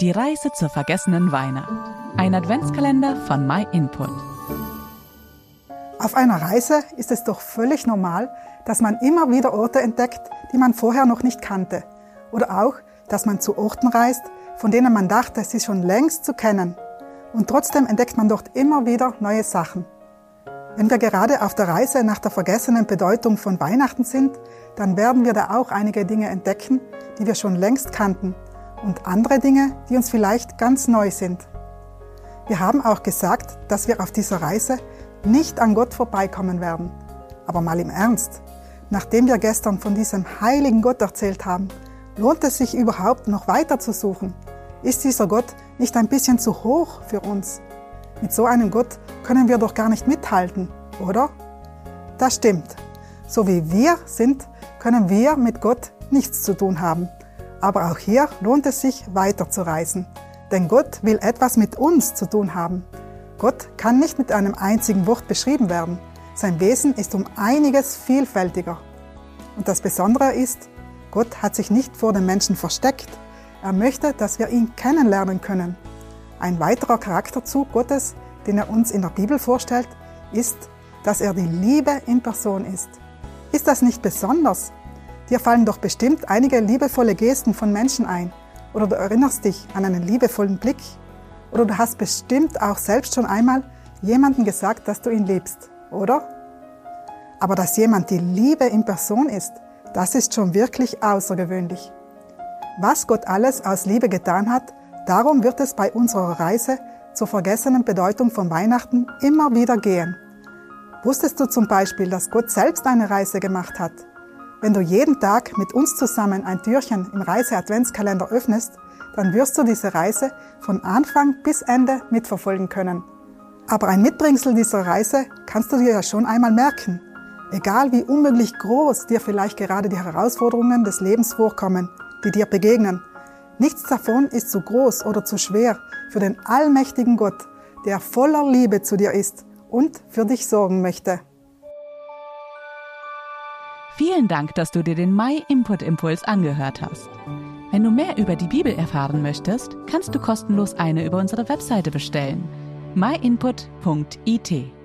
Die Reise zur vergessenen Weihnacht. Ein Adventskalender von MyInput. Auf einer Reise ist es doch völlig normal, dass man immer wieder Orte entdeckt, die man vorher noch nicht kannte. Oder auch, dass man zu Orten reist, von denen man dachte, sie schon längst zu kennen. Und trotzdem entdeckt man dort immer wieder neue Sachen. Wenn wir gerade auf der Reise nach der vergessenen Bedeutung von Weihnachten sind, dann werden wir da auch einige Dinge entdecken, die wir schon längst kannten und andere Dinge, die uns vielleicht ganz neu sind. Wir haben auch gesagt, dass wir auf dieser Reise nicht an Gott vorbeikommen werden. Aber mal im Ernst, nachdem wir gestern von diesem heiligen Gott erzählt haben, lohnt es sich überhaupt noch weiter zu suchen? Ist dieser Gott nicht ein bisschen zu hoch für uns? Mit so einem Gott können wir doch gar nicht mithalten, oder? Das stimmt. So wie wir sind, können wir mit Gott nichts zu tun haben. Aber auch hier lohnt es sich weiterzureisen. Denn Gott will etwas mit uns zu tun haben. Gott kann nicht mit einem einzigen Wort beschrieben werden. Sein Wesen ist um einiges vielfältiger. Und das Besondere ist, Gott hat sich nicht vor den Menschen versteckt. Er möchte, dass wir ihn kennenlernen können. Ein weiterer Charakterzug Gottes, den er uns in der Bibel vorstellt, ist, dass er die Liebe in Person ist. Ist das nicht besonders? Dir fallen doch bestimmt einige liebevolle Gesten von Menschen ein. Oder du erinnerst dich an einen liebevollen Blick. Oder du hast bestimmt auch selbst schon einmal jemandem gesagt, dass du ihn liebst, oder? Aber dass jemand die Liebe in Person ist, das ist schon wirklich außergewöhnlich. Was Gott alles aus Liebe getan hat, Darum wird es bei unserer Reise zur vergessenen Bedeutung von Weihnachten immer wieder gehen. Wusstest du zum Beispiel, dass Gott selbst eine Reise gemacht hat? Wenn du jeden Tag mit uns zusammen ein Türchen im Reise-Adventskalender öffnest, dann wirst du diese Reise von Anfang bis Ende mitverfolgen können. Aber ein Mitbringsel dieser Reise kannst du dir ja schon einmal merken. Egal wie unmöglich groß dir vielleicht gerade die Herausforderungen des Lebens vorkommen, die dir begegnen, Nichts davon ist zu groß oder zu schwer für den allmächtigen Gott, der voller Liebe zu dir ist und für dich sorgen möchte. Vielen Dank, dass du dir den My Input Impuls angehört hast. Wenn du mehr über die Bibel erfahren möchtest, kannst du kostenlos eine über unsere Webseite bestellen. myinput.it